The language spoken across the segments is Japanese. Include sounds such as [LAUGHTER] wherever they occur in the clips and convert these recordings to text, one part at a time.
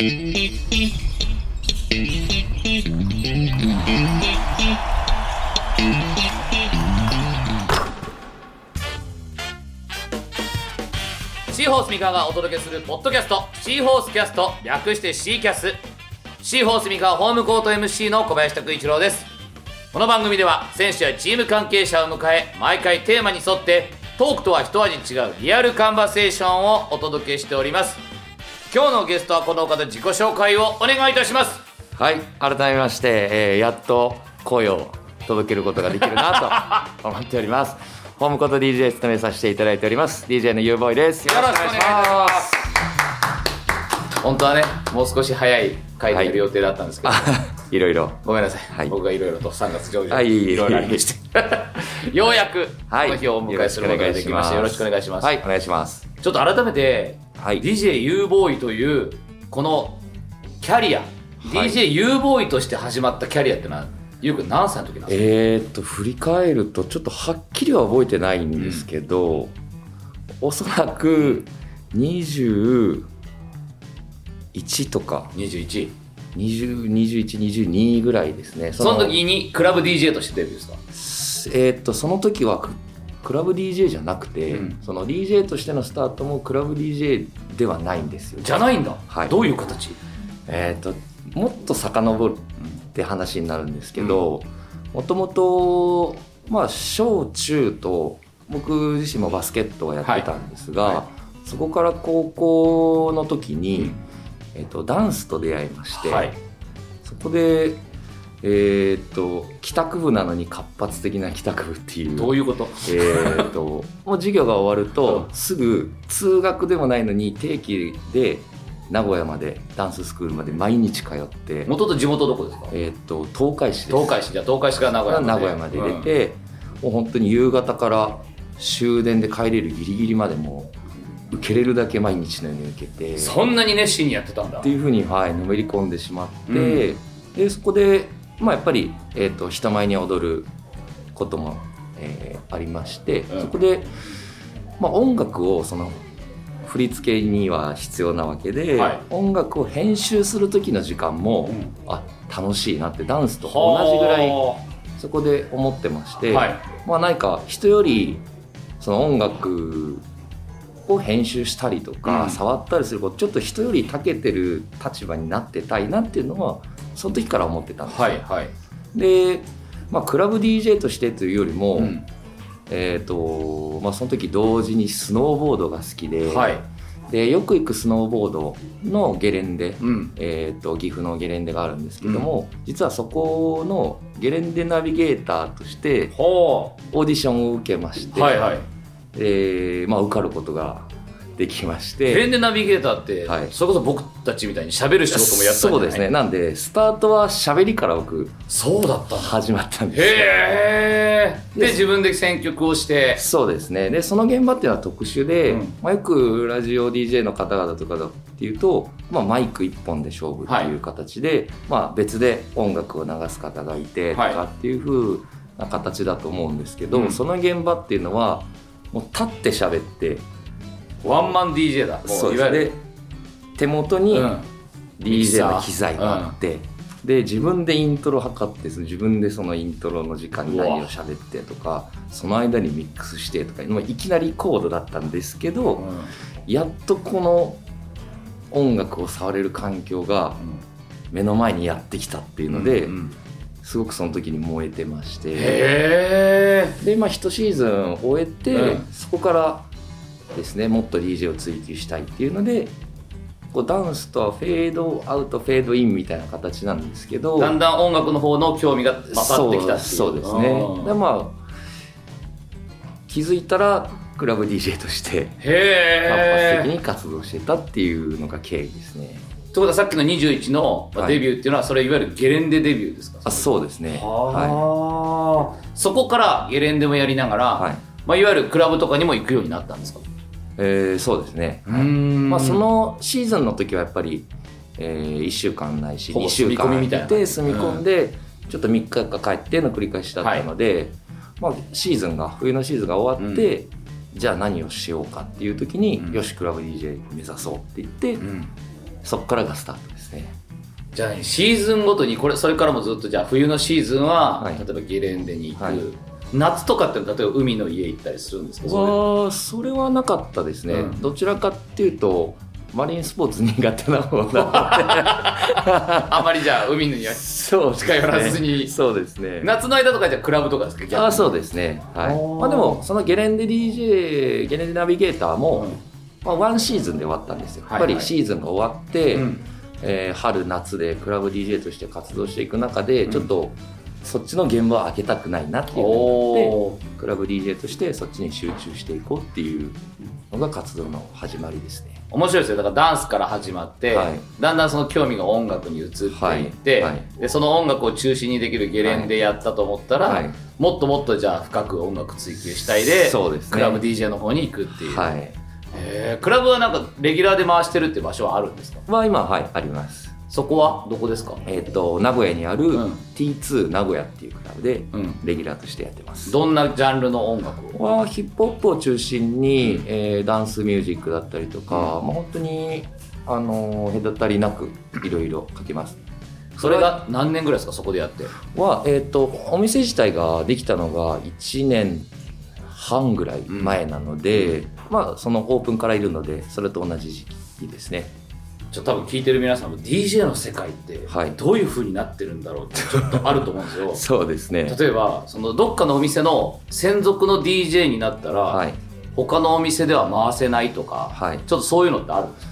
シーホース三河がお届けするポッドキャストシーホースキャスト略してシーキャス。シーホース三河ホームコート MC の小林拓一郎です。この番組では選手やチーム関係者を迎え毎回テーマに沿ってトークとは一味違うリアルカンバセーションをお届けしております。今日のゲストはこの方自己紹介をお願いいたします。はい改めまして、えーやっと声を届けることができるなと [LAUGHS] 思っております。ホームコート DJ 務めさせていただいております。DJ の U ボーイです。よろしくお願いします。本当はねもう少し早い回でやる予定だったんですけど、い。[LAUGHS] ろいろ。ごめんなさい、はい。僕がいろいろと3月上旬あい。いろいろありまして [LAUGHS] ようやくこはい。の日をお迎えすることができました。よろしくお願いします、はいお願いします。ちょっと改めて、はい。DJU ボーイというこのキャリア、はい。DJU ボーイとして始まったキャリアってのはゆうくん何歳の時なんですか、えー、っと振り返るとちょっとはっきりは覚えてないんですけど、おそらく21とか。21 202122ぐらいですね。その時にクラブ DJ としてデビューですか？えーっとその時はククラブ DJ じゃなくて、うん。その DJ としてのスタートもクラブ DJ ではないんですよ。じゃないんだ、はい。どういう形？えーっともっと遡るって話になるんですけどもともとまあ小中と僕自身もバスケットをやってたんですが、はい。はそこから高校の時に、うんえーっとダンスと出会いまして、はい。そこでえーっと帰宅部なのに活発的な帰宅部っていう。どういうこと？えーっと [LAUGHS] もう授業が終わると、うん。すぐ通学でもないのに定期で名古屋までダンススクールまで毎日通って、元と地元どこですか？えーっと東海市です。東海市。じゃあ東海市から名古屋まで。名古屋まで出て、もう本当に夕方から終電で帰れるギリギリまでもう受けれるだけ毎日のように受けてそんなに熱心にやってたんだ。っていうふうに、はい、のめり込んでしまって、でそこで、まあ、やっぱり、えー、と人前に踊ることも、えーありまして、うん。そこで、まあ、音楽をその振り付けには必要なわけで、はい。音楽を編集する時の時間も、うん。あ楽しいなってダンスと同じぐらいはそこで思ってまして、あはい。まあ何か人よりその音楽を編集したりとか、うん。触ったりすることちょっと人より長けてる立場になってたいなっていうのはその時から思ってたんですよ。はいはい。で、まあ、クラブ DJ としてというよりも、うん。えーとまあ、その時同時にスノーボードが好きで,、はい。でよく行くスノーボードのゲレンデ、うん。えー、と岐阜のゲレンデがあるんですけども、実はそこのゲレンデナビゲーターとしてほオーディションを受けまして、うはいはいでまあ、受かることができまして。ゲレンデナビゲーターって、はい。それこそ僕たちみたいに喋る仕事もやったんそうですね。なんでスタートは喋りから僕そうだった始まったんです。よへえで自分で選曲をして。そうですね。でその現場っていうのは特殊で、うん。まあ、よくラジオ DJ の方々とかだっていうと、まあ、マイク1本で勝負っていう形で、まあ、別で音楽を流す方がいてとはいかっていう風な形だと思うんですけど、うん。その現場っていうのはもう立って喋ってワンマン DJ だ。もそうですで手元にうん。DJ の機材があって、で自分でイントロ測って自分でそのイントロの時間に何を喋ってとかその間にミックスしてとかもういきなりコードだったんですけど、うん。やっとこの音楽を触れる環境が目の前にやってきたっていうので、うんうんすごくその時に燃えてまして。でまあ一シーズン終えて、うん。そこからですねもっと DJ を追求したいっていうのでこうダンスとはフェードアウトフェードインみたいな形なんですけどだんだん音楽の方の興味が勝ってきたそうですね。うん。でまあ気づいたらクラブ DJ として活発的に活動してたっていうのが経緯ですねってことはさっきの21のデビューっていうのはそれいわゆるゲレンデデビューですか？あそうですね。ははあそこからゲレンデもやりながら、い、はい。まあ、いわゆるクラブとかにも行くようになったんですか？えーそうですね、うーん。まあ、そのシーズンの時はやっぱり、えー、1週間ないしほぼ2週間住み込みみたいなで住み込んで、ちょっと3日か帰っての繰り返しだったので、まあ、シーズンが冬のシーズンが終わって、じゃあ何をしようかっていう時に、うん。よしクラブ DJ 目指そうって言って、うんそこからがスタートですね。じゃあ、ね、シーズンごとにこれそれからもずっとじゃあ冬のシーズンは、はい。例えばゲレンデに行く、はい。夏とかって例えば海の家行ったりするんですか？そはそれはなかったですね、うん。どちらかっていうとマリンスポーツ苦手な方なので。れ [LAUGHS] あまりじゃあ海の家そうですね。近寄らずに。そうですね。夏の間とかじゃあクラブとかですか？あそうですね。はい。まあでもそのゲレンデ DJ ゲレンデナビゲーターも、うんまあ、ワンシーズンで終わったんですよ、はいやっぱりシーズンが終わって、うん。えー春夏でクラブ DJ として活動していく中で、うん。ちょっとそっちの現場を開けたくないなっていうふうに思っておー。クラブ DJ としてそっちに集中していこうっていうのが活動の始まりですね。面白いですよ。だからダンスから始まって、はい。だんだんその興味が音楽に移っていって、はい。はい。でその音楽を中心にできるゲレンデやったと思ったら、はい。もっともっとじゃあ深く音楽追求したいでそうですね。クラブ DJ の方に行くっていう、はいへー。クラブはなんかレギュラーで回してるって場所はあるんですか？まあ今はいあります。そこはどこですか？えっ、と名古屋にあるうん。T2 名古屋っていうクラブでうん。レギュラーとしてやってます。どんなジャンルの音楽を？はヒップホップを中心に、えーダンスミュージックだったりとか、まあ、本当にあのー隔たりなくいろいろ書けます。それが何年ぐらいですか？そこでやって。は、えー、とお店自体ができたのが1年半ぐらい前なので、まあそのオープンからいるのでそれと同じ時期ですね。ちょっと多分聞いてる皆さんも DJ の世界ってはい。どういう風になってるんだろうってちょっとあると思うんですよ。[LAUGHS] そうですね。例えばそのどっかのお店の専属の DJ になったら、はい。他のお店では回せないとか、はい。ちょっとそういうのってあるんですか？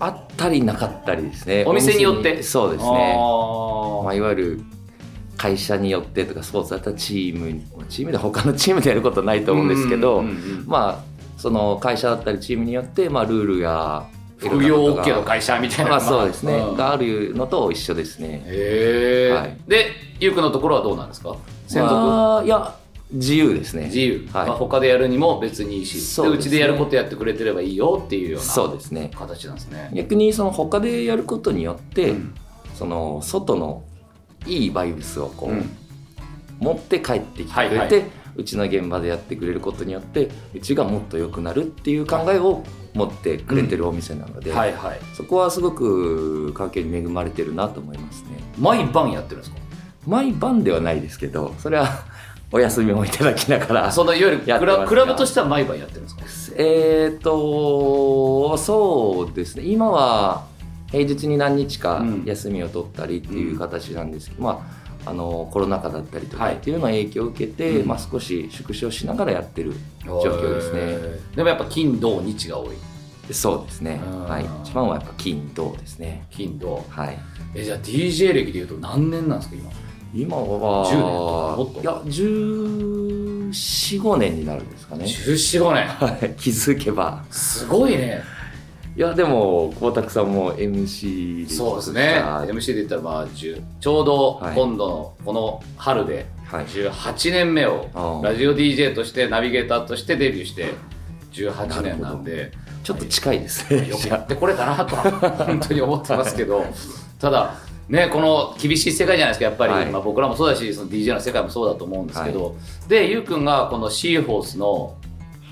あったりなかったりですね。お店によって？そうですね。あまあ、いわゆる会社によってとかスポーツだったらチームチームで他のチームでやることはないと思うんですけど、まあその会社だったりチームによって、まあ、ルールや副業 OK の会社みたいなまあそうですね、ん。があるのと一緒ですね。へえ、はい。でゆうくんのところはどうなんですか？専属、まあいや自由ですね。自由、はい。まあ、他でやるにも別にいいしそうね。うちでやることやってくれてればいいよっていうようなそうですね。形なんですね。逆にその他でやることによって、うん。その外のいいバイブスをこう、うん。持って帰ってきてくれて、はいはいうちの現場でやってくれることによってうちがもっと良くなるっていう考えを持ってくれてるお店なので、はいはい。そこはすごく環境に恵まれてるなと思いますね。毎晩やってるんですか？毎晩ではないですけどそれは [LAUGHS] お休みをいただきながらそのいわゆるクラクラブとしては毎晩やってるんですか？えっ、とそうですね。今は平日に何日かうん。休みを取ったりっていう形なんですけど、まああのコロナ禍だったりとはい。かっていうの影響を受けて、うん。まあ、少し縮小しながらやってる状況ですね。でもやっぱ金土日が多い。そうですね。うん。はい。一番はやっぱ金土ですね。金土。はい。えじゃあ DJ 歴でいうと何年なんですか今？今は10年とかもっと。いや1415年になるんですかね。1415年。はい。気づけば。すごいねいやでも光沢さんも MC でそうですね。MC で言ったらまあ10ちょうどはい。今度のこの春ではい。18年目をラジオ DJ としてナビゲーターとしてデビューして18年なんで。ちょっと近いですね。よくやってこれたなとは本当に思ってますけど。[LAUGHS] ただねこの厳しい世界じゃないですか。やっぱり、はい。まあ、僕らもそうだしその DJ の世界もそうだと思うんですけど、でゆうくんがこのシーホースの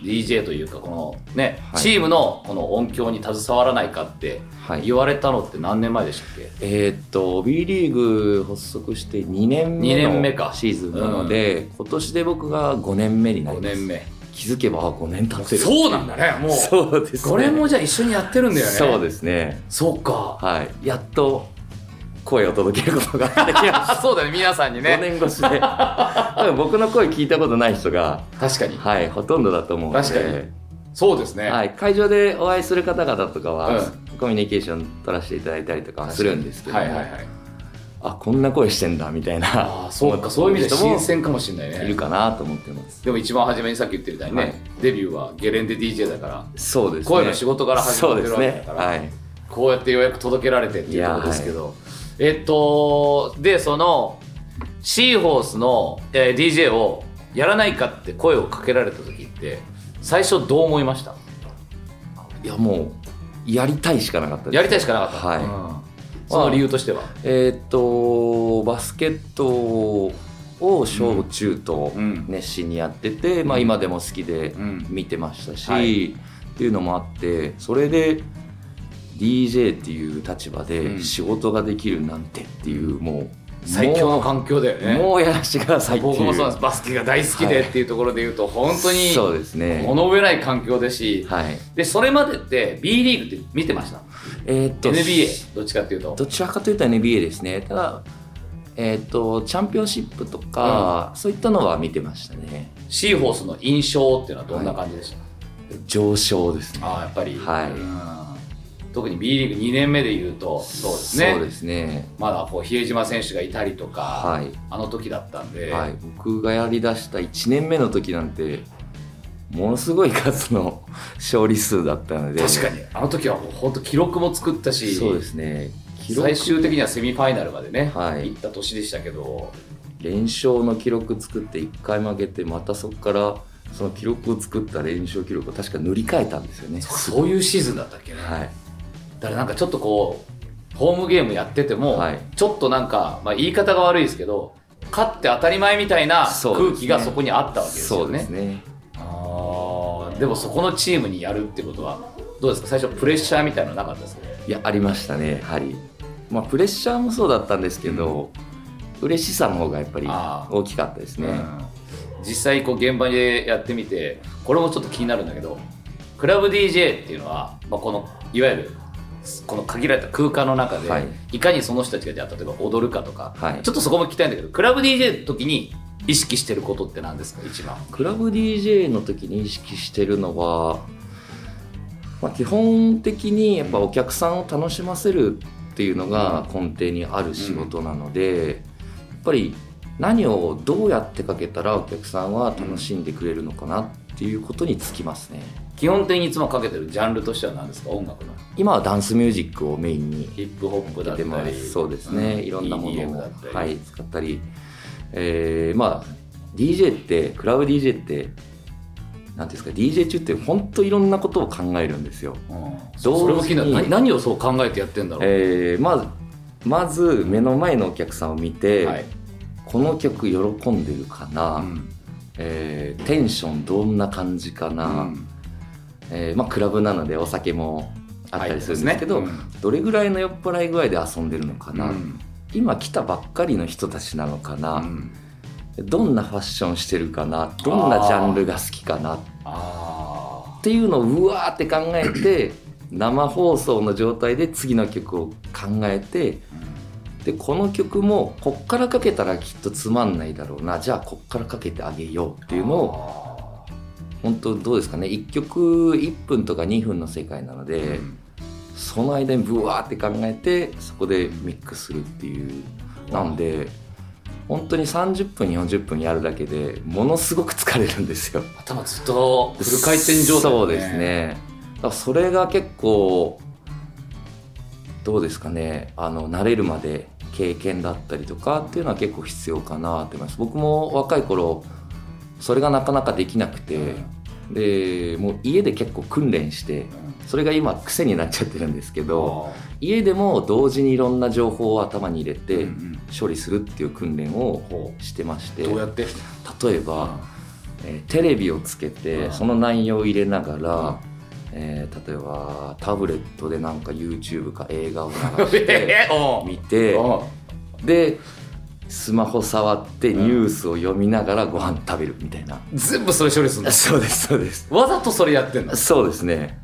DJ というかこのね、はい。チームのこの音響に携わらないかってはい。言われたのって何年前でしたっけ、えーっと B リーグ発足して2年目二年目か。のシーズンなので、今年で僕が5年目になり5ます。年目。気づけばあ5年経ってるそうなんだねもうそうですね。これもじゃあ一緒にやってるんだよね。そうですね。そうか。はい。やっと声を届けることができまあ [LAUGHS] そうだね。皆さんにす5ね年越しで。僕の声聞いたことない人が確かに。はいほとんどだと思うので。確かに。そうですね、はい、会場でお会いする方々とかは、うん。コミュニケーション取らせていただいたりとかはするんですけども、はいはいはい。あこんな声してんだみたいな。ああそうか。そういう意味で新鮮かもしれないね。いるかなと思ってます。でも一番初めにさっき言ってるみたいにね、はい。デビューはゲレンデ DJ だからそうですね。声の仕事から始まってるわけだからすね。はい。こうやってようやく届けられてっていうところですけど、えっとでそのシーホースの、えー DJ をやらないかって声をかけられた時って最初どう思いました？いやもうやりたいしかなかったです。やりたいしかなかった、はい。うん。その理由としては、えーっとバスケットを小中とうん。熱心にやってて、まあ、今でも好きでうん見てましたし、はい。っていうのもあってそれで DJ っていう立場うん。で仕事ができるなんてっていうもう最強の環境だよね。もうやらしてくださいっていう。僕もそうなんです。バスケが大好きでっていうところで言うと、本当にそうですね。物上ない環境ですし、はい。でそれまでって B リーグって見てました？えーっと NBA どっちかっていうと。どちらかというと NBA ですね。ただえーっとチャンピオンシップとか、そういったのは見てましたね。シーホースの印象っていうのはどんな感じでした、上昇ですね。ああやっぱり、はい。うん特に B リーグ2年目で言うとそうですね。そうですね。まだこう比江島選手がいたりとか、はい。あの時だったんで、はい、僕がやりだした1年目の時なんてものすごい数の勝利数だったので。確かに。あの時はもう本当記録も作ったしそうですね。最終的にはセミファイナルまでね、はい。行った年でしたけど。連勝の記録作って1回負けてまたそこからその記録を作った連勝記録を確か塗り替えたんですよね。そういうシーズンだったっけね、はいだからなんかちょっとこうホームゲームやってても、はい。ちょっとなんか、まあ、言い方が悪いですけど勝って当たり前みたいな空気がそこにあったわけですよね。すね。あーでもそこのチームにやるってことはどうですか？最初プレッシャーみたいなのなかったですか？いやありましたねやはり。まあプレッシャーもそうだったんですけど、嬉しさの方がやっぱり大きかったですね、うん。実際こう現場でやってみてこれもちょっと気になるんだけどクラブ DJ っていうのは、まあ、このいわゆるこの限られた空間の中で、はい。い、かにその人たちがじゃあ例えば踊るかとか、はい。ちょっとそこも聞きたいんだけどクラブ DJ の時に意識してることって何ですか一番。クラブ DJ の時に意識してるのは、まあ、基本的にやっぱお客さんを楽しませるっていうのが根底にある仕事なので、やっぱり何をどうやってかけたらお客さんは楽しんでくれるのかなっていうことにつきますね基本的にいつもかけてるジャンルとしては何ですか？音楽の。今はダンスミュージックをメインにヒップホップだったりす。そうですね、うん。いろんなものをはい、使ったり、えーまあ DJ ってクラブ DJ ってなんていうんですか？DJ 中って本当いろんなことを考えるんですよ、うん。それも気になる。何何をそう考えてやってんだろう、えーまずまず目の前のお客さんを見て、はい。この曲喜んでるかな、うん。えーテンションどんな感じかな、うんえーまあ、クラブなのでお酒もあったりするんですけど、はいですどれぐらいの酔っ払い具合で遊んでるのかな、うん。今来たばっかりの人たちなのかな、うん。どんなファッションしてるかな。どんなジャンルが好きかな。っあていうのをうわーって考えて生放送の状態で次の曲を考えてでこの曲もこっからかけたらきっとつまんないだろうな。じゃあこっからかけてあげようっていうのをを本当どうですかね？1曲1分とか2分の世界なので、その間にブワーって考えてそこでミックスするっていうなんで本当に30分40分やるだけでものすごく疲れるんですよ。頭ずっとフル回転状態だね。そうですね。だからそれが結構どうですかね？あの慣れるまで経験だったりとかっていうのは結構必要かなって思います。僕も若い頃それがなかなかできなくて、でもう家で結構訓練してそれが今癖になっちゃってるんですけど家でも同時にいろんな情報を頭に入れうんてうん。処理するっていう訓練をしてましてどうやって？例えば、えーテレビをつけて、うん。その内容を入れながら、えー例えばタブレットでなんか YouTube か映画を流して [LAUGHS] 見ておでスマホ触ってニュースを読みながらご飯食べるみたいな、全部それ処理するんだ。そうですそうです。わざとそれやってんだそうですね。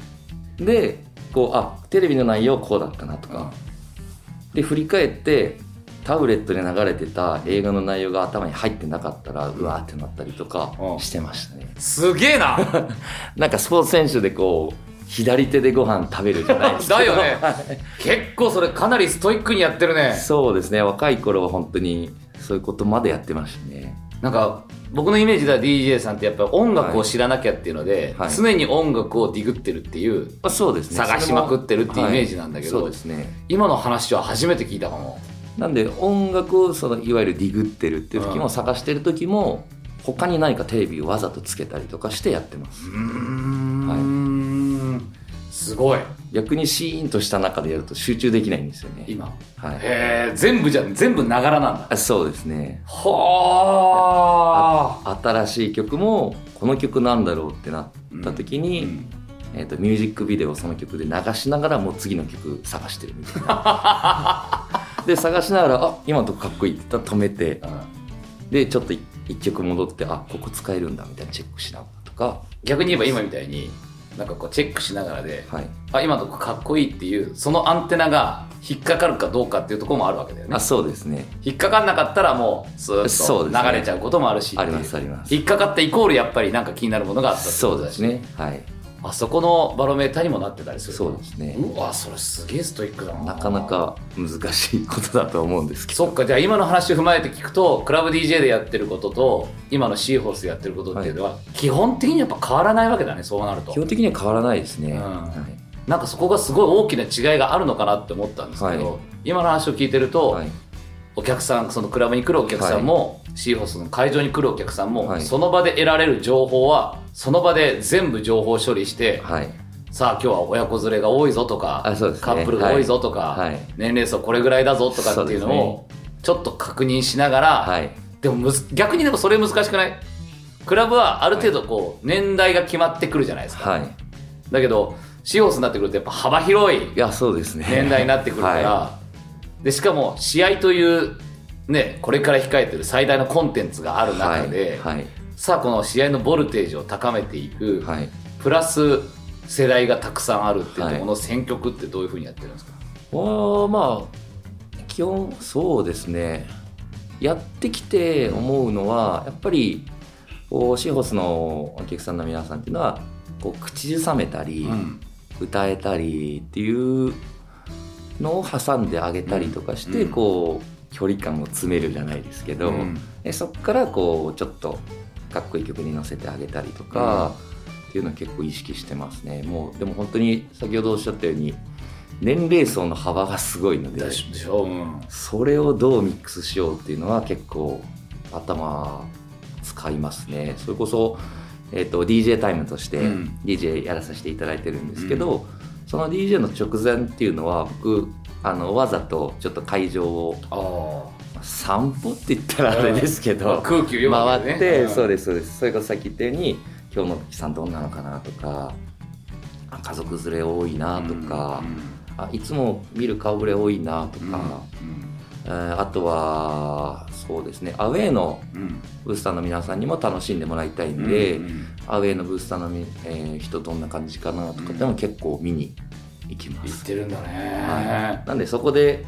でこうあテレビの内容こうだったなとか、で振り返ってタブレットで流れてた映画の内容が頭に入ってなかったらうわーってなったりとかうん。してましたね。すげえな！[LAUGHS] なんかスポーツ選手でこう左手でご飯食べるじゃないですかだよね。[LAUGHS] 結構それかなりストイックにやってるね。そうですね。若い頃は本当にそういうことまでやってましたね。なんか僕のイメージでは DJ さんってやっぱり音楽を知らなきゃっていうので、はい。常に音楽をディグってるっていうあそうですね。探しまくってるっていうイメージなんだけどはい。そうですね。今の話は初めて聞いたかも。なんで音楽をそのいわゆるディグってるっていう時うんも探してる時も他に何かテレビをわざとつけたりとかしてやってます。うん、すごい。逆にシーンとした中でやると集中できないんですよね。今。はい。へえ全部じゃ全部ながらなんだ。あそうですね。はあ新しい曲もこの曲なんだろうってなった時に、えー、とミュージックビデオをその曲で流しながらもう次の曲探してるみたいな。[LAUGHS] で探しながら「あ今のとこかっこいい」って止めて。でちょっと一一曲戻ってあここ使えるんだみたいなチェックしながらとか。逆に言えば今みたいになんかこうチェックしながらで、はい。あ今のとこかっこいいっていうそのアンテナが引っかかるかどうかっていうところもあるわけだよね。あそうですね。引っかかんなかったらもうスーッと流れちゃうこともあるしありますあります。引っかかったイコールやっぱりなんか気になるものがあったそうですね。はいあそこのバロメーターにもなってたりする。そうですね。うわそれすげえストイックだな。なかなか難しいことだと思うんですけど。そっかじゃあ今の話を踏まえて聞くとクラブ DJ でやってることと今のシーホースでやってることっていうのは基本的にやっぱ変わらないわけだねそうなると。基本的には変わらないですね、うん。はい。なんかそこがすごい大きな違いがあるのかなって思ったんですけど、はい。今の話を聞いてると、はいお客さんそのクラブに来るお客さんも、シーホースの会場に来るお客さんも、はい。その場で得られる情報はその場で全部情報処理して、はい。さあ今日は親子連れが多いぞとか、ね。カップルが多いぞとか、はい。年齢層これぐらいだぞとかっていうのをちょっと確認しながら、はい。でもむず逆にでもそれ難しくない？クラブはある程度こう年代が決まってくるじゃないですか、はい。だけどシーホースになってくるとやっぱ幅広いいやそうですね。年代になってくるから、はでしかも試合というねこれから控えてる最大のコンテンツがある中で、はいはい。さあこの試合のボルテージを高めていく、はい。プラス世代がたくさんあるっていうところの選曲ってどういうふうにやってるんですか、はまあ基本そうですね。やってきて思うのはやっぱりシーホースのお客さんの皆さんっていうのはこう口ずさめたり、うん。歌えたりっていうのを挟んであげたりとかして、うん。こう距離感を詰めるじゃないですけど、うそこからこうちょっとかっこいい曲に乗せてあげたりとか、っていうのを結構意識してますね。もうでも本当に先ほどおっしゃったように年齢層の幅がすごいのでそれをどうミックスしようっていうのは結構頭使いますね。それこそ、えー、と DJ タイムとしてうん。DJ やらさせていただいてるんですけど、その DJ の直前っていうのは僕あのわざとちょっと会場をあ散歩って言ったらあれですけあど、空気を回って、うん。そうですそうです。それこそさっき言ったように今日の木さんどんなのかなとかあ家族連れ多いなとか、あいつも見る顔ぶれ多いなとか、えーあとはそうですね。アウェーのうんブースターの皆さんにも楽しんでもらいたいんで、うんアウェーのブースターのみ、えー人どんな感じかなとかでも結構見に行きます、言ってるんだはねい、なんでそこで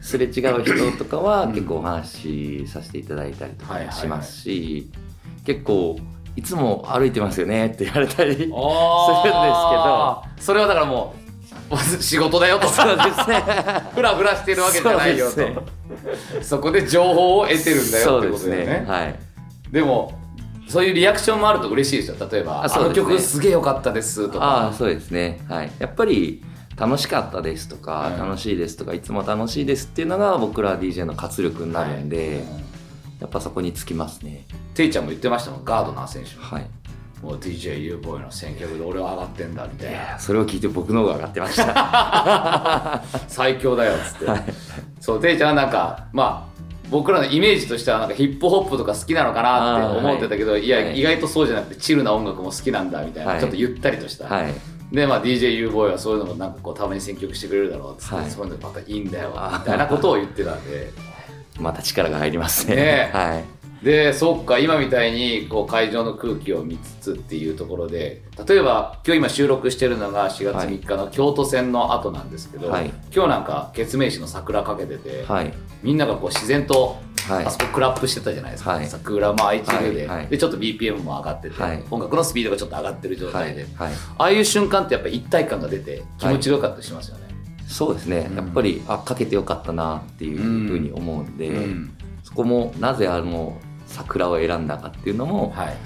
すれ違う人とかはうん。結構お話しさせていただいたりとかしますし、結構いつも歩いてますよねって言われたりあー。[LAUGHS] それはだからもう仕事だよと。そうですね。ふらふらしてるわけじゃないよと。そそ,、うですこで情報を得てるんだよってですねことだよね。はい。でもそういうリアクションもあると嬉しいですよ。例えば「あのあそうですね。曲すげえ良かったです」とか。ああそうですね。はい。やっぱり楽しかったですとか、うん楽しいですとかいつも楽しいですっていうのが僕ら DJ の活力になるんで、はい。やっぱそこにつきますね。テイちゃんも言ってましたもん。ガードナー選手はいもう DJU ボーイの選曲で俺は上がってんだみたいな。それを聞いて僕の方が上がってました。[LAUGHS] 最強だよっつって、はい。そうテイちゃんはなんかまあ僕らのイメージとしてはなんかヒップホップとか好きなのかなって思ってたけど、い、や、はい。意外とそうじゃなくてチルな音楽も好きなんだみたいな、はい。ちょっとゆったりとした、はい。でまあ DJU ボーイはそういうのもなんかこうたまに選曲してくれるだろうっつって、はい。そういうのまたいいんだよみたいなことを言ってたんで。[LAUGHS] また力が入りますね。ねはいでそっか今みたいにこう会場の空気を見つつっていうところで例えば今日今収録してるのが4月3日の京都戦の後なんですけど、はい。今日なんかケツメイシの桜かけてて、はい。みんながこう自然とはい。あそこクラップしてたじゃないですか、はい。桜も愛知中で,、はい。はい。でちょっと BPM も上がってて、はい。音楽のスピードがちょっと上がってる状はい態で、はい。ああいう瞬間ってやっぱり一体感が出て気持ちよかったりしますよね。そうですね、うん。やっぱりあかけてよかったなっていうふうに思うんで、うん。そこもなぜあの桜を選んだかっていうのもはい。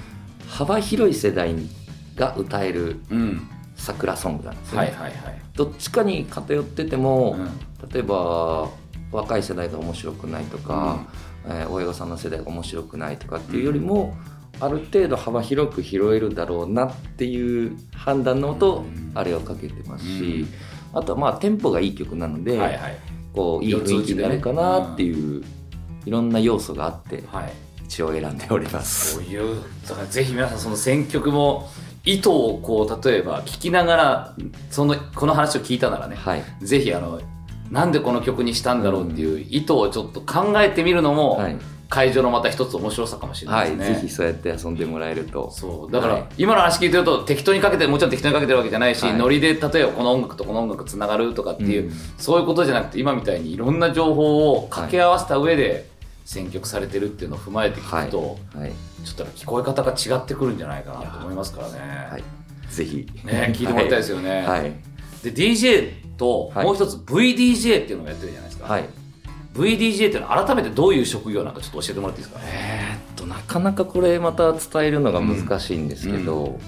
幅広い世代が歌えるうん。桜ソングなんですよね、はいはいはい。どっちかに偏ってても、うん。例えば若い世代が面白くないとか、えー親御さんの世代が面白くないとかっていうよりも、ある程度幅広く拾えるだろうなっていう判断のもと、うん。あれをかけてますし、あとはまあテンポがいい曲なので、はいはい。こういい雰囲気になるかなっていう、いろんな要素があってはい一応選んでおります。そういうだからぜひ皆さんその選曲も意図をこう例えば聞きながらそのこの話を聞いたならね、はい。ぜひあのなんでこの曲にしたんだろうっていう意図をちょっと考えてみるのも、はい。会場のまた一つ面白さかもしれなはいいですね。ぜひそうやって遊んでもらえると。そう。だから、はい。今の話聞いてると適当にかけてもちろん適当にかけてるわけじゃないし、はい。ノリで例えばこの音楽とこの音楽つながるとかっていう、うん。そういうことじゃなくて今みたいにいろんな情報を掛け合わせた上で選曲されてるっていうのを踏まえて聞くと、はい、ちょっと聞こえ方が違ってくるんじゃないかなと思いますからね。はい、ぜひ。ね、聞いてもらいたいですよね。[LAUGHS] はい、はいで DJ とはい。もう一つ VDJ っていうのをやってるじゃないですか、はい。VDJ っていうのは改めてどういう職業なんかちょっと教えてもらっていいですか？えーっとなかなかこれまた伝えるのが難しいんですけど、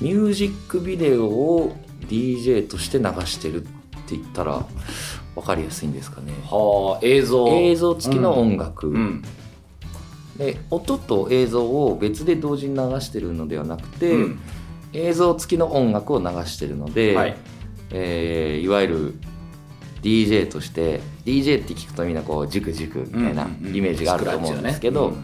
ミュージックビデオを DJ として流してるって言ったら分かりやすいんですかね。はあ映像。映像付きの音楽、うん。で音と映像を別で同時に流してるのではなくて、うん。映像付きの音楽を流してるので、はい。えーいわゆる DJ として DJ って聞くとみんなこうジュクジュクみたいなうんうんうん。イメージがあると思うんですけど、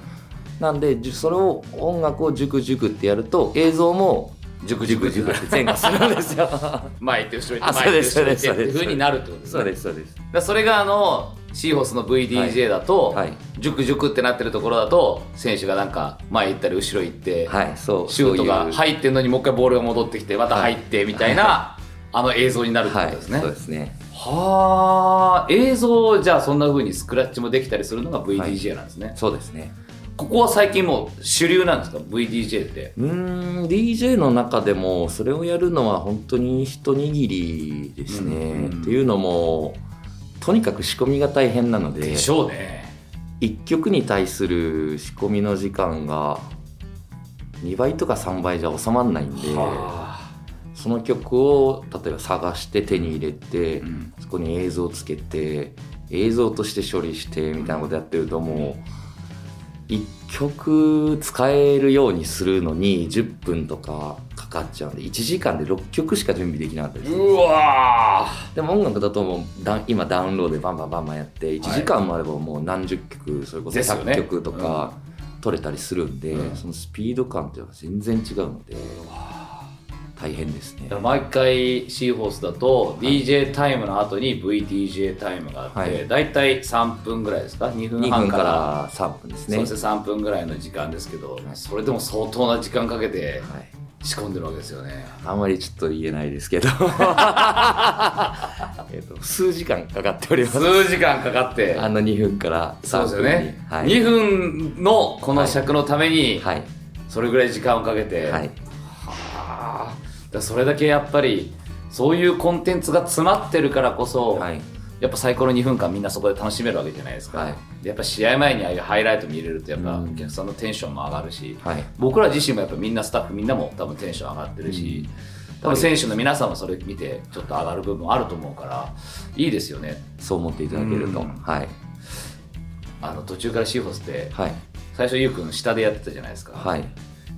なんでそれをを音楽をジュクジュクってやると映像もジュクジュクジュクって前後するんですよ。[LAUGHS] 前行って後ろ行あって前行って後ろ行ってっていうそうになるってことですね。そうですそうです。それがあのシーホースの VDJ だと、はい。ジュクジュクってなってるところだと選手がなんか前行ったり後ろ行って、はいそうシュートが入ってんのにもう一回ボールが戻ってきてまた入ってみたいな、あの映像になるってことですね、はい、そうですね。はあ映像じゃあそんな風にスクラッチもできたりするのが VDJ なんですね、そうですねここは最近もう主流なんですか？VDJ って。うーん DJ の中でもそれをやるのは本当に一握りですね、うん。うんっていうのもとにかく仕込みが大変なのででしょうね。1曲に対する仕込みの時間が2倍とか3倍じゃ収まらないんではその曲を例えば探して手に入れて、あ、うん。そこに映像つけて映像として処理してみたいなことやってるともう1曲使えるようにするのに10分とかかかっちゃうんで1時間で6曲しか準備できなかったですうわでも音楽だともう今ダウンロードでバンバンバンバンやって1時間もあればもう何十曲それこそですよね。100曲とか取れたりするんで、うん。そのスピード感っていうのは全然違うので大変ですね。毎回シーホースだと DJ タイムの後に VDJ タイムがあって、はい。大体3分ぐらいですか？2分2分か半からら3分ですね。そうですね3分ぐらいの時間ですけど、それでも相当な時間かけてはい。仕込んでるわけですよね。あんまりちょっと言えないですけど。[LAUGHS] えっと数時間かかっております。数時間かかって。あの2分からそう3分にですよね、はい、2分のこの尺のためにはい。それぐらい時間をかけて、はい。はあだそれだけやっぱりそういうコンテンツが詰まってるからこそ、はい。やっぱ最高の2分間みんなそこで楽しめるわけじゃないですか、はい。でやっぱ試合前にああいうハイライト見れるとやっぱうん。お客さんのテンションも上がるし、はい。僕ら自身もやっぱみんなスタッフみんなも多分テンション上がってるし、多分選手の皆さんもそれ見てちょっと上がる部分もあると思うからいいですよね。そう思っていただけると。うん。はい。あの途中からシーホスってはい。最初ゆうくん下でやってたじゃないですか、はい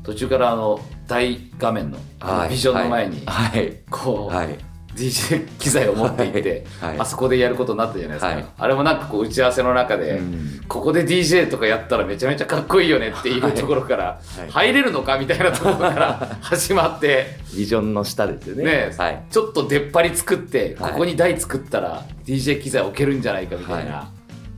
途中からあの大画面のはいビジョンの前にはい。こう、はい。DJ 機材を持って行って、はい。はい。あそこでやることになったじゃないですか、はい。あれもなんかこう打ち合わせの中で、うん。ここで DJ とかやったらめちゃめちゃかっこいいよねっていうところから、はい。入れるのかみたいなところから始まって、ビジョンの下ですよね。ちょっと出っ張り作ってこはいこに台作ったら DJ 機材置けるんじゃないかみたいな。は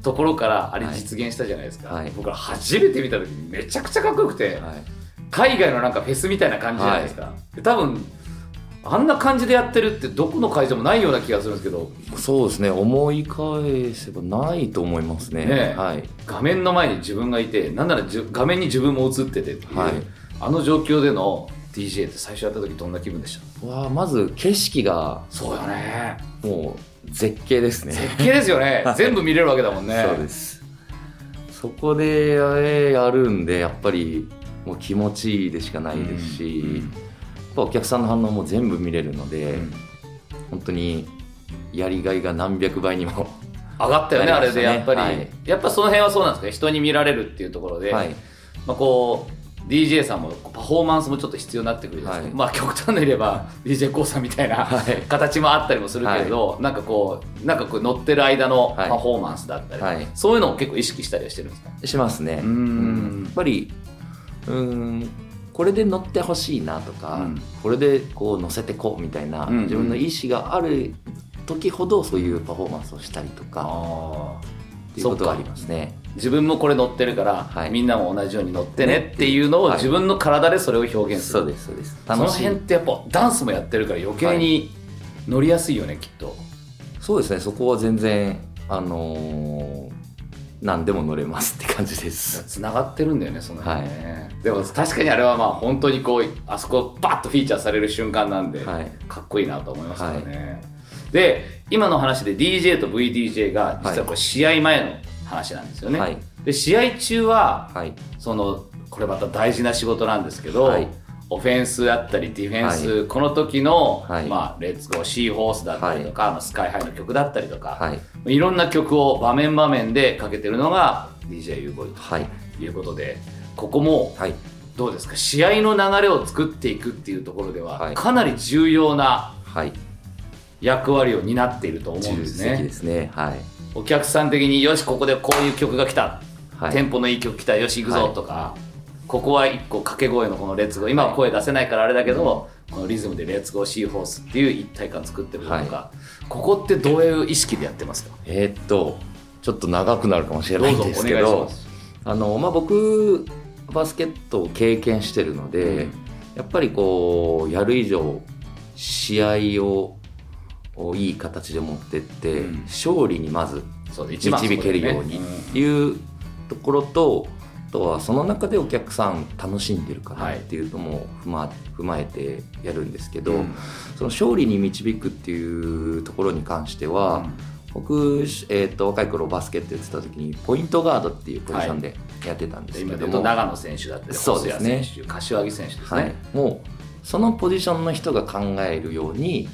ところからあれはい。実現したじゃないですか、はい。僕ら初めて見た時にめちゃくちゃかっこよくて、はい海外のなんかフェスみたいな感じじゃないですか、で多分あんな感じでやってるってどこの会場もないような気がするんですけど。そうですね。思い返せばないと思いますね。ねえ。はい。画面の前に自分がいてなんなら画面に自分も映っててっていう、はい。あの状況での DJ って最初やった時どんな気分でした？わあまず景色がそうよね。もう絶景ですね。絶景ですよね。[LAUGHS] 全部見れるわけだもんね。そうです。そこでえーやるんでやっぱりもう気持ちいいでしかないですし、うんやっぱお客さんの反応も全部見れるので、うん。本当にやりがいが何百倍にも [LAUGHS] 上がったよねあれでやっぱり、はい。やっぱその辺はそうなんですかね。人に見られるっていうところで、はい。まあ、こう DJ さんもパフォーマンスもちょっと必要になってくるじゃないですか、まあ極端に言えば d j k o さんみたいなはい。形もあったりもするけれど、なんかこうなんかこう乗ってる間のパはい。フォーマンスだったり、はい。そういうのを結構意識したりはしてるんですか？しますね。うーん。やっぱりうーんこれで乗ってほしいなとか、うん。これでこう乗せてこうみたいな、うんうん。自分の意思がある時ほどそういうパフォーマンスをしたりとかあっていうことはありますね。自分もこれ乗ってるから、はい。みんなも同じように乗ってねっていうのをはい。自分の体でそれを表現する、そうですそうです。その楽しい。辺ってやっぱダンスもやってるから余計に乗りやすいよね、きっと。そうですね。そこは全然あのー何でも乗れますって感じです。つながってるんだよねその辺ね、でも確かにあれはまあ本当にこうあそこバッとフィーチャーされる瞬間なんで、はい。かっこいいなと思いますからね、で今の話で DJ と VDJ が実はこれ試合前の話なんですよね、はい。で試合中ははい。そのこれまた大事な仕事なんですけど、はいオフェンスだったりディフェンス、この時の、はい。まあ、レッツゴーシーホースだったりとか、あのスカイハイの曲だったりとか、はい。い、ろんな曲を場面場面でかけてるのが DJ ユーボイはい。ということでここもはい。どうですか？試合の流れを作っていくっていうところでは、はい。かなり重要なはい。役割を担っていると思うんですね。すね。はい。お客さん的によしここでこういう曲が来た。はい。テンポのいい曲来た。よし行くぞとか、ここは一個掛け声のこのレッツゴー。今は声出せないからあれだけど、このリズムでレッツゴーシーホースっていう一体感作ってるとか、はここってどういう意識でやってますか？えーっとちょっと長くなるかもしれないうんですけどあの、まあ、僕バスケットを経験してるので、うん。やっぱりこうやる以上試合ををいい形で持ってって、うん。勝利にまず導けるようにっていうところと、あとはその中でお客さん楽しんでるかなっていうのも踏ま,、踏まえてやるんですけど、うん。その勝利に導くっていうところに関しては、僕、えー、と若い頃バスケットやってた時にポイントガードっていうポジションでやってたんですけども、言うと長野選手だったりそうですね。細谷選手柏木選手ですね、はい、もうそのポジションの人が考えるように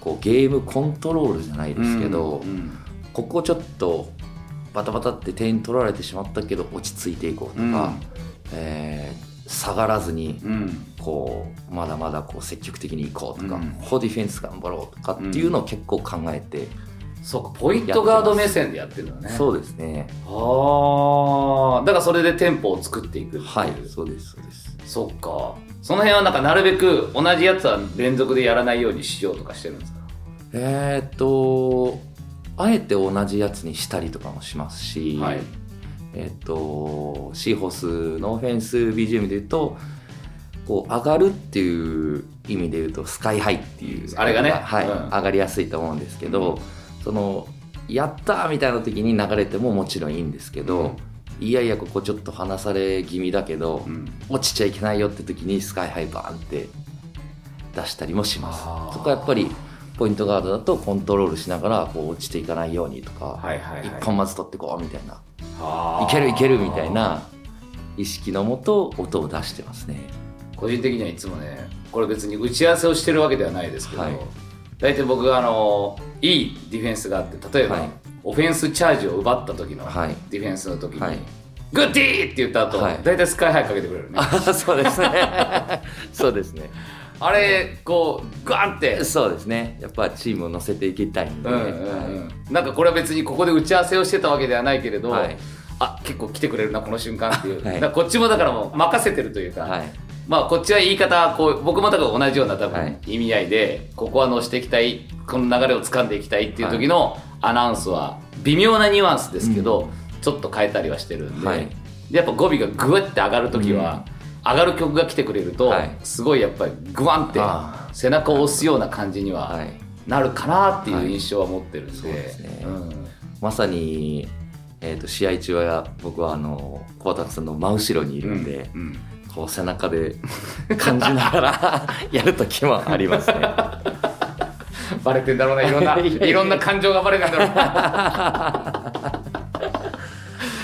こうゲームコントロールじゃないですけど、うんうん。ここちょっとバタバタって点取られてしまったけど落ち着いていこうとか、えー下がらずにうん。こうまだまだこう積極的にいこうとか、うん。ここディフェンス頑張ろうとかっていうのを結構考えて、そうかポイントガード目線でやってるのね。そうですね。ああだからそれでテンポを作っていくはいそうですそうです。そっか。その辺はなんかなるべく同じやつは連続でやらないようにしようとかしてるんですか？えーっとあえて同じやつにしたりとかもしますし、はい。えっとシーホースのオフェンス BGM で言うとこう上がるっていう意味で言うとスカイハイっていうあれがね。はい。うん。上がりやすいと思うんですけど、そのやったーみたいな時に流れてももちろんいいんですけど、いやいやここちょっと離され気味だけど、うん。落ちちゃいけないよって時にスカイハイバーンって出したりもします。そこはやっぱりポイントガードだとコントロールしながらこう落ちていかないようにとか、はいはいはい。一本まず取ってこうみたいな。いけるいけるみたいな意識のもと音を出してますね。個人的にはいつもねこれ別に打ち合わせをしてるわけではないですけど、はい。大体僕があのいいディフェンスがあって例えば、はい。オフェンスチャージを奪った時のはい。ディフェンスの時に、はい。グッディーって言った後、はい。大体スカイハイかけてくれるね。あ [LAUGHS] そうですね。[LAUGHS] そうですねあれこうガンって。そうですね。やっぱチームを乗せていきたいんで、うんうんうん。なんかこれは別にここで打ち合わせをしてたわけではないけれど、はい。あ結構来てくれるなこの瞬間っていう、はい。こっちもだからもう任せてるというか、はい。まあこっちは言い方こう僕もだから同じような多はい。分意味合いで、ここは乗していきたいこの流れを掴んでいきたいっていう時のアナウンスは微妙なニュアンスですけど、ちょっと変えたりはしてるんで,、はい。でやっぱ語尾がグワッて上がる時は、上がる曲が来てくれると、はい。すごいやっぱりグワンってあ背中を押すような感じにははい。なるかなっていう印象は持ってるんで、そうですね。うん。まさに、えー、と試合中は僕はあの小畑さんの真後ろにいるんで、うんこう背中で [LAUGHS] 感じながら [LAUGHS] やる時もありますね。[LAUGHS] バレてんだろうないろんないろんな感情がバレてんだろうな。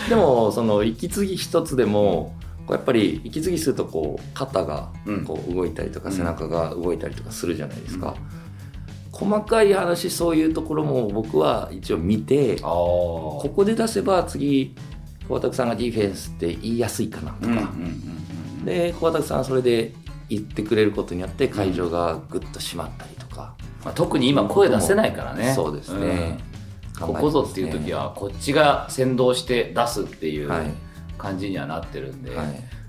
でもその息継ぎ一つでもこうやっぱり息継ぎするとこう肩がうん。こう動いたりとかうん。背中が動いたりとかするじゃないですか、細かい話そういうところも僕は一応見てあここで出せば次小畑さんがディフェンスって言いやすいかなとか、うんうんうんうんで小畑さんはそれで言ってくれることによって会場がぐっと締まったりとか、まあ、特に今声出せないからね。そうですね、うん。ここぞっていう時はこっちが先導して出すっていうはい感じにはなってるんで、はい。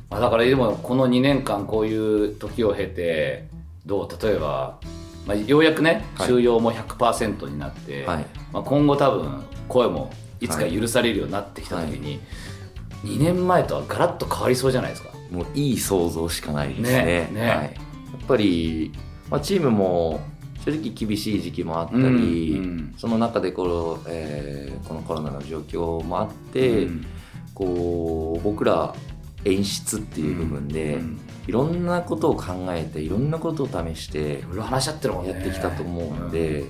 まあ、だからでもこの2年間こういう時を経てどう例えば、まあ、ようやくねはい。収容も100%になって、はい。まあ、今後多分声もいつか許されるようになってきた時に、2年前とはガラッと変わりそうじゃないですか。もういい想像しかないですね。ねね。はい、やっぱり、まあ、チームも正直厳しい時期もあったり、うんうん。その中でこの,、えーこのコロナの状況もあって、うんこう僕ら演出っていう部分で、うんいろんなことを考えていろんなことを試していろいろ話し合ってるもんね。やってきたと思うので、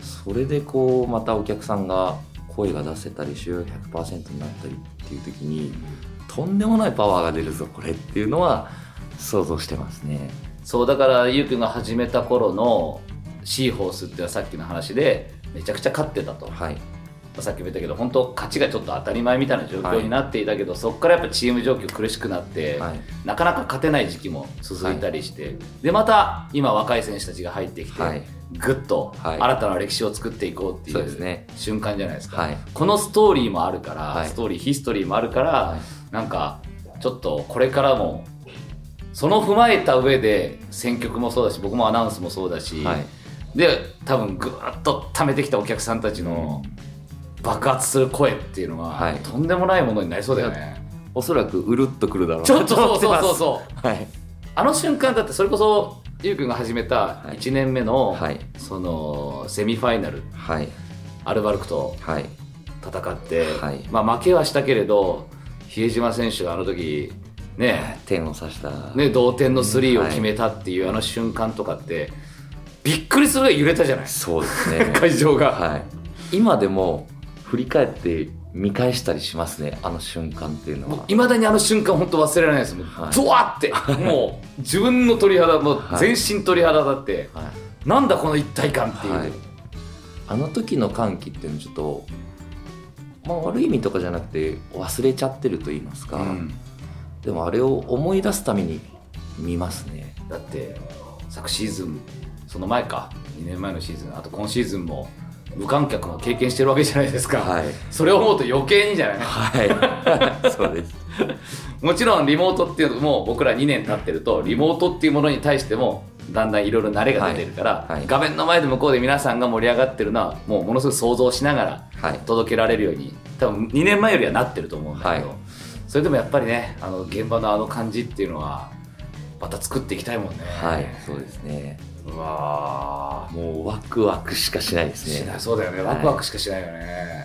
それでこうまたお客さんが声が出せたり収容100%になったりっていう時にとんでもないパワーが出るぞこれっていうのは想像してますね。そうだからゆうくんが始めた頃のシーホースっていうのはさっきの話でめちゃくちゃ勝ってたと、まはい、あさっきも言ったけど本当勝ちがちょっと当たり前みたいな状況になっていたけど、そこからやっぱチーム状況苦しくなって、はい。なかなか勝てない時期も続いたりして、でまた今若い選手たちが入ってきて、はい。ぐっとはい。新たな歴史を作っていこうっていう瞬間じゃないですか、はい。このストーリーもあるから、はい。ストーリーヒストリーもあるから、はい。なんかちょっとこれからもその踏まえた上で選曲もそうだし僕もアナウンスもそうだし、はい。で多分ぐーっと貯めてきたお客さんたちの爆発する声っていうのは、はい。とんでもないものになりそうだよね。おそらくうるっとくるだろうなちょっとそうそうそううそう。はい。あの瞬間だってそれこそゆうくんが始めたはい。1年目の、はい。そのセミファイナルはい。アルバルクとはい。戦って、はい。まあ負けはしたけれど比江島選手があの時ね点を刺した、ね同点のスリーを決めたっていうあの瞬間とかってびっくりするぐらい揺れたじゃない。そうですね。[LAUGHS] 会場が、はい、今でも振り返って見返したりしますねあの瞬間っていうのは。いまだにあの瞬間本当忘れられないですもうはい。ドワって [LAUGHS] もう自分の鳥肌も全身鳥肌だって、はい。なんだこの一体感っていう、はい。あの時の歓喜っていうのはちょっと、まあ、悪い意味とかじゃなくて忘れちゃってると言いますか、うん。でもあれを思い出すために見ますね。だって昨シーズンその前か。2年前のシーズンあと今シーズンも無観客も経験してるわけじゃないですか、はい。それを思うと余計にじゃない？はい。[LAUGHS] そうです。もちろんリモートっていうのも僕ら2年経ってるとリモートっていうものに対してもだんだんいろいろ慣れが出てるから、はい。はい。画面の前で向こうで皆さんが盛り上がってるのはもうものすごく想像しながらはい。届けられるように多分2年前よりはなってると思うんだけど、はい。それでもやっぱりねあの現場のあの感じっていうのはまた作っていきたいもんね。はいそうですねうわーもうワクワクしかしないですね。そうだよね。はい。ワクワクしかしないよね、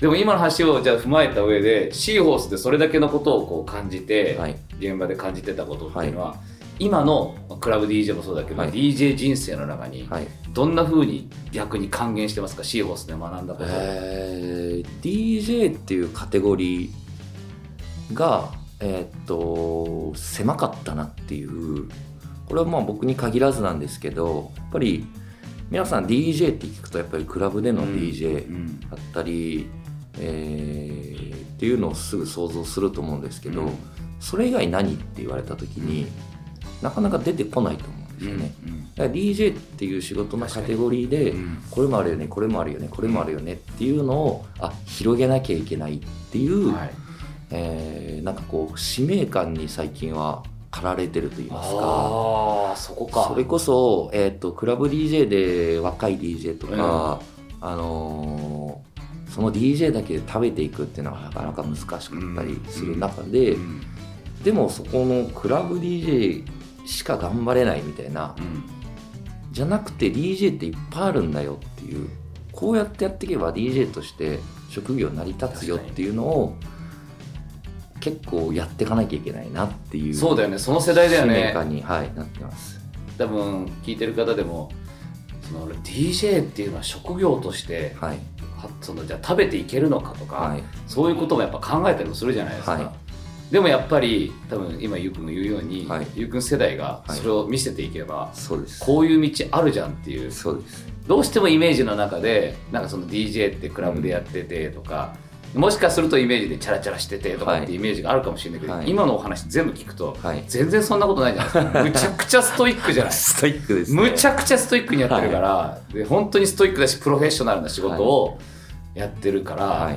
でも今の話をじゃあ踏まえた上でシーホースでそれだけのことをこう感じて、はい。現場で感じてたことっていうのは、今のまあクラブ DJ もそうだけど、はい。DJ 人生の中にはい。どんな風に逆に還元してますか？シーホースで学んだこと、えー DJ っていうカテゴリーが、えーっと狭かったなっていうこれはまあ僕に限らずなんですけどやっぱり皆さん DJ って聞くとやっぱりクラブでの DJ うん。だったり、えーっていうのをすぐ想像すると思うんですけど、うん。それ以外何って言われた時になかなか出てこないと思うんですよね。うん。だから DJ っていう仕事のカテゴリーで、うん。これもあるよねこれもあるよねこれもあるよねっていうのをあ広げなきゃいけないっていう、はい、えーなんかこう使命感に最近は駆られてると言いますか。ああそこか。それこそ、えー、とクラブ DJ で若い DJ とか、あのーその DJ だけで食べていくっていうのはなかなか難しかったりする中で、うん。でもそこのクラブ DJ しか頑張れないみたいなうんじゃなくて DJ っていっぱいあるんだよっていうこうやってやっていけば DJ として職業成り立つよっていうのを結構やっていかなきゃいけないなっていうそうだよね。その世代だよね。感に、はい、なってます。多分聞いてる方でもその DJ っていうのは職業としてはい。はそのじゃあ食べていけるのかとか、はい。そういうこともやっぱ考えたりもするじゃないですか、はい。でもやっぱり多分今ゆうくんが言うように、はい。ゆうくん世代がはい。それを見せていけば、そうです。こういう道あるじゃんっていう。そうです。どうしてもイメージの中でなんかその DJ ってクラブでやっててとか、もしかするとイメージでチャラチャラしててとかってい。うイメージがあるかもしれないけど、はい。今のお話全部聞くとはい。全然そんなことないじゃないですか。むちゃくちゃストイックじゃない [LAUGHS] ストイックですね。むちゃくちゃストイックにやってるから、で本当にストイックだしプロフェッショナルな仕事をやってるから、はい。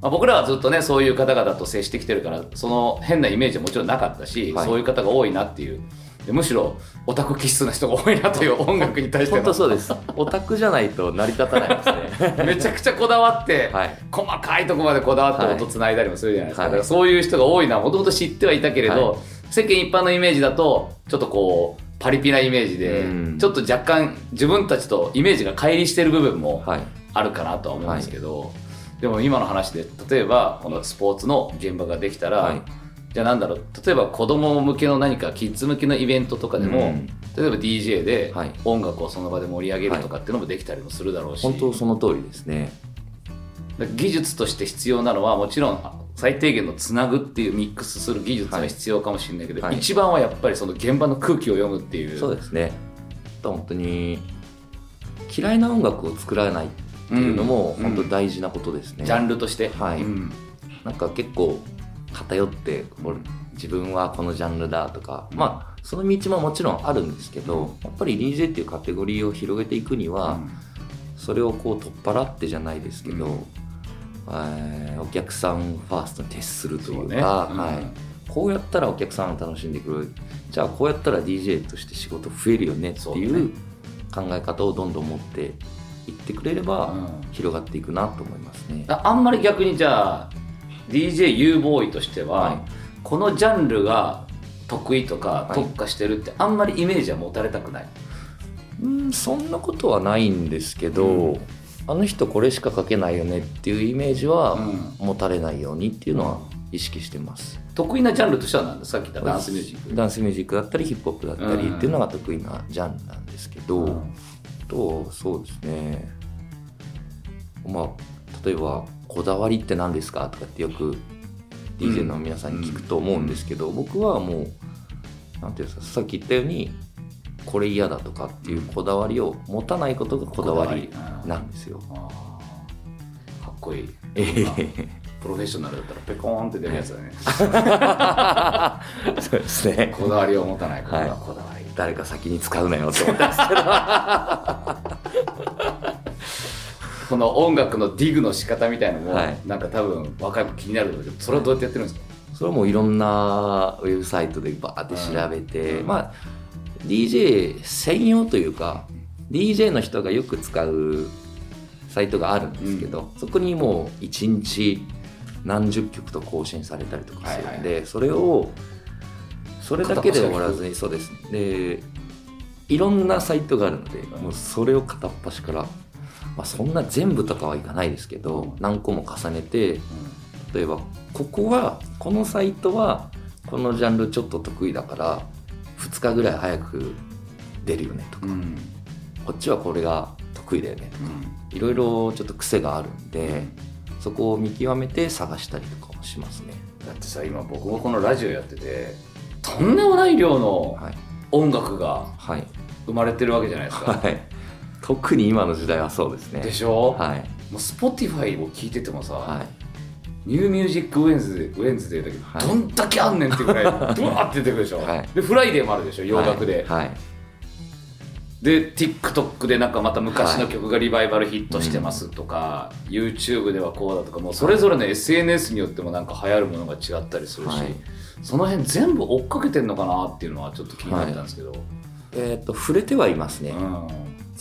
まあ、僕らはずっとねそういう方々と接してきてるからその変なイメージはもちろんなかったし、はい。そういう方が多いなっていう。でむしろオタク気質な人が多いなという音楽に対して本の当そうです。オタクじゃないと成り立たないですね。めちゃくちゃこだわって、はい。細かいとこまでこだわってはい音つないだりもするじゃないですか,、はい。だからそういう人が多いのはもともと知ってはいたけれど、は世間一般のイメージだとちょっとこうパリピなイメージで、うん。ちょっと若干自分たちとイメージが乖離してる部分もはい。あるかなとは思うんですけど、でも今の話で例えばこのスポーツの現場ができたら、はいじゃあなんだろう例えば子供向けの何かキッズ向けのイベントとかでも、うん。例えば DJ ではい。音楽をその場で盛り上げるとかっていうのもできたりもするだろうし、本当その通りですね。技術として必要なのはもちろん最低限のつなぐっていうミックスする技術は必要かもしれないけど、はい。一番はやっぱりその現場の空気を読むっていう。そうですね。本当に嫌いな音楽を作らないっていうのもうん。本当大事なことですね、ジャンルとして、はい。うん。なんか結構偏って自分はこのジャンルだとか、まあその道ももちろんあるんですけどやっぱり DJ っていうカテゴリーを広げていくには、それをこう取っ払ってじゃないですけど、うん。えーお客さんファーストに徹するというそうね。か、うん。はい、こうやったらお客さんが楽しんでくる。じゃあこうやったら DJ として仕事増えるよねっていう考え方をどんどん持っていってくれれば、うん。広がっていくなと思いますね。ああんまり逆にじゃあ DJ ユーボーイとしては、はい。このジャンルが得意とかはい。特化してるってあんまりイメージは持たれたくない、うんそんなことはないんですけど、うん。あの人これしか書けないよねっていうイメージはうん。持たれないようにっていうのは意識してます。得意なジャンルとしては何？ですかさっき言ったダンスミュージック。ダンスミュージックだったりヒップホップだったりうんっていうのが得意なジャンルなんですけど、うん。とそうですね。まあ例えば「こだわりって何ですか?」とかってよく DJ の皆さんに聞くと思うんですけど、僕はもうなんていうんですかさっき言ったようにこれ嫌だとかっていうこだわりを持たないことがこだわりなんですよ。かっこいいええプロフェッショナルだったらペコーンって出るやつだね [LAUGHS] そうですね。こだわりを持たないことはいがこだわり、誰か先に使うなよって思ったんですけど。この音楽のディグの仕方みたいのも、はい。なんか多分若い子気になるんだけどそれはどうやってやってるんですか、それはもういろんなウェブサイトでバーって調べて、うん。まあ DJ 専用というか DJ の人がよく使うサイトがあるんですけど、そこにもう1日何十曲と更新されたりとかするんで、それをそれだけで終わらずにそうです。でいろんなサイトがあるので、もうそれを片っ端から、まあ、そんな全部とかはいかないですけど、何個も重ねて例えばここはこのサイトはこのジャンルちょっと得意だから2日ぐらい早く出るよねとか、うん。こっちはこれが得意だよねとか。いろいろちょっと癖があるんでそこを見極めて探したりとかもしますね。だってさ今僕もこのラジオやっててとんでもない量のはい。音楽がはい。生まれてるわけじゃないですか、はい特に今の時代はそうですね。でしょ、はい。もう Spotify を聞いててもさ、はい。 New Music Wednes Wednesday だけど、はい。どんだけあんねんってぐらい [LAUGHS] ドワーって出てくるでしょ、はい。でフライデーもあるでしょ？洋楽で、はい、はい。で TikTok でなんかまた昔の曲がリバイバルヒットしてますとか、YouTube ではこうだとかもうそれぞれの SNS によってもなんか流行るものが違ったりするし、はい。その辺全部追っかけてんのかなっていうのはちょっと気になったんですけど、えっ、と触れてはいますね、うん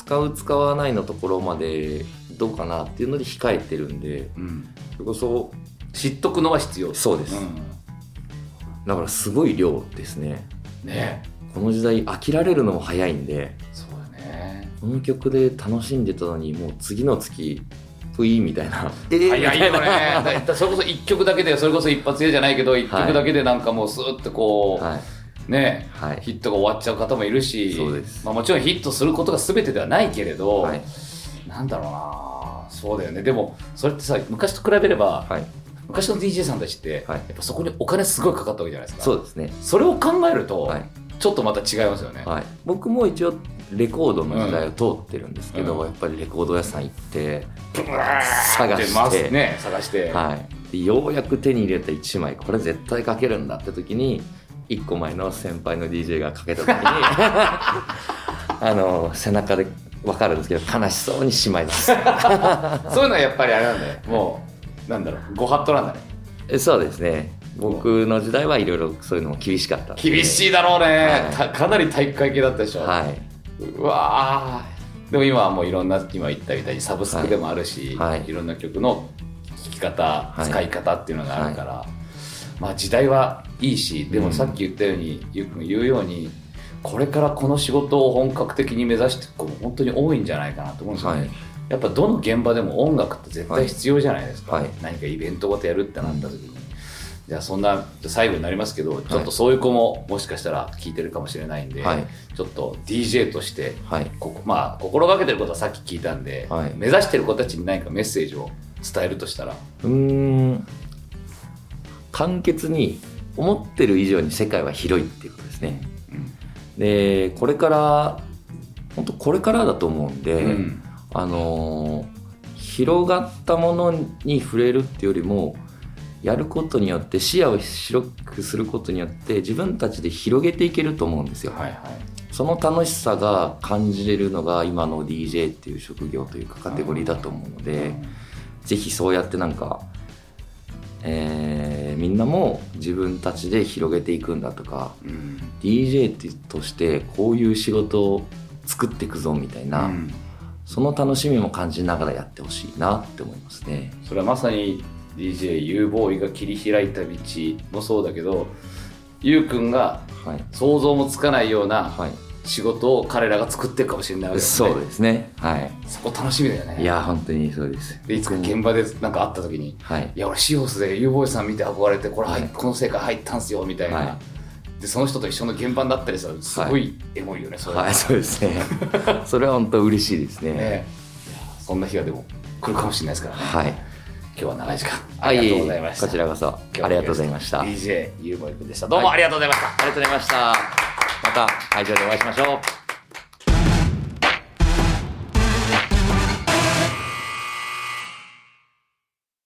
使う使わないのところまでどうかなっていうので控えてるんでうん、それこそ知っとくのは必要そうです、ん。だからすごい量ですね。ね。この時代飽きられるのも早いんでそうだね。この曲で楽しんでたのにもう次の月プイーンみたいな。えー早いよね。[LAUGHS] それこそ1曲だけでそれこそ一発屋じゃないけど1曲だけでなんかもうスーッとこう、なはいね。はい。ヒットが終わっちゃう方もいるしそうです。まあ、もちろんヒットすることが全てではないけれど、はい。なんだろうな。そうだよね。でもそれってさ昔と比べれば、はい。昔の DJ さんたちって、はい。やっぱそこにお金すごいかかったわけじゃないですか。そうですね。それを考えると、はい。ちょっとまた違いますよね、はい、僕も一応レコードの時代を通ってるんですけど、うん。やっぱりレコード屋さん行って、ブワー探して。ね探して、はい、でようやく手に入れた1枚これ絶対かけるんだって時に1個前の先輩の DJ がかけた時に [LAUGHS] あの背中で分かるんですけど悲しそうにしまいます。[LAUGHS] そういうのはやっぱりあれなんだよもうなんだろうご法度なんだね。えそうですね。僕の時代はいろいろそういうのも厳しかった厳しいだろうね、はい。たかなり体育会系だったでしょ、はい。うわー。でも今はもういろんな今言ったみたいにサブスクでもあるし、はい。い、ろんな曲の聴き方、い。使い方っていうのがあるから、まあ時代はいいしでもさっき言ったように、ゆうくん言うようにこれからこの仕事を本格的に目指していく子も本当に多いんじゃないかなと思うんですよね、はい。やっぱどの現場でも音楽って絶対必要じゃないですか、はい。何かイベントごとやるってなった時に、じゃあそんな最後になりますけどちょっとそういう子ももしかしたら聞いてるかもしれないんで、はい。ちょっと DJ としてはい。ここまあ心がけてることはさっき聞いたんで、はい。目指してる子たちに何かメッセージを伝えるとしたら。うーん。簡潔に思ってる以上に世界は広いっていうことですね。でこれから本当これからだと思うんで、うん。あのー広がったものに触れるっていうよりもやることによって視野を広くすることによって自分たちで広げていけると思うんですよ、はいはい。その楽しさが感じれるのが今の DJ っていう職業というかカテゴリーだと思うので、ぜひそうやってなんか、えーみんなも自分たちで広げていくんだとかうん DJ としてこういう仕事を作っていくぞみたいな、うん。その楽しみも感じながらやってほしいなって思いますね。それはまさに DJ ユーボーイが切り開いた道もそうだけどゆうくんがはい、想像もつかないようなはい、仕事を彼らが作ってかもしれないわけですね。そうですね。はい。そこ楽しみだよね。いや本当にそうです。でいつか現場でなんか会った時にはい。いや俺シーホースでユーボーイさん見て憧れてこれ、はいこの世界入ったんすよみたいな、はい。でその人と一緒の現場になったりしたらすごいエモいよね、それ。はいそうですね。[LAUGHS] それは本当嬉しいですね。ねそんな日がでも来るかもしれないですからね、はい。今日は長い時間。あありがとうございえました。こちらこそ。ありがとうございました。あり DJ ユーボーイくんでした。どうもありがとうございました、がとうございました。また会場でお会いしましょう。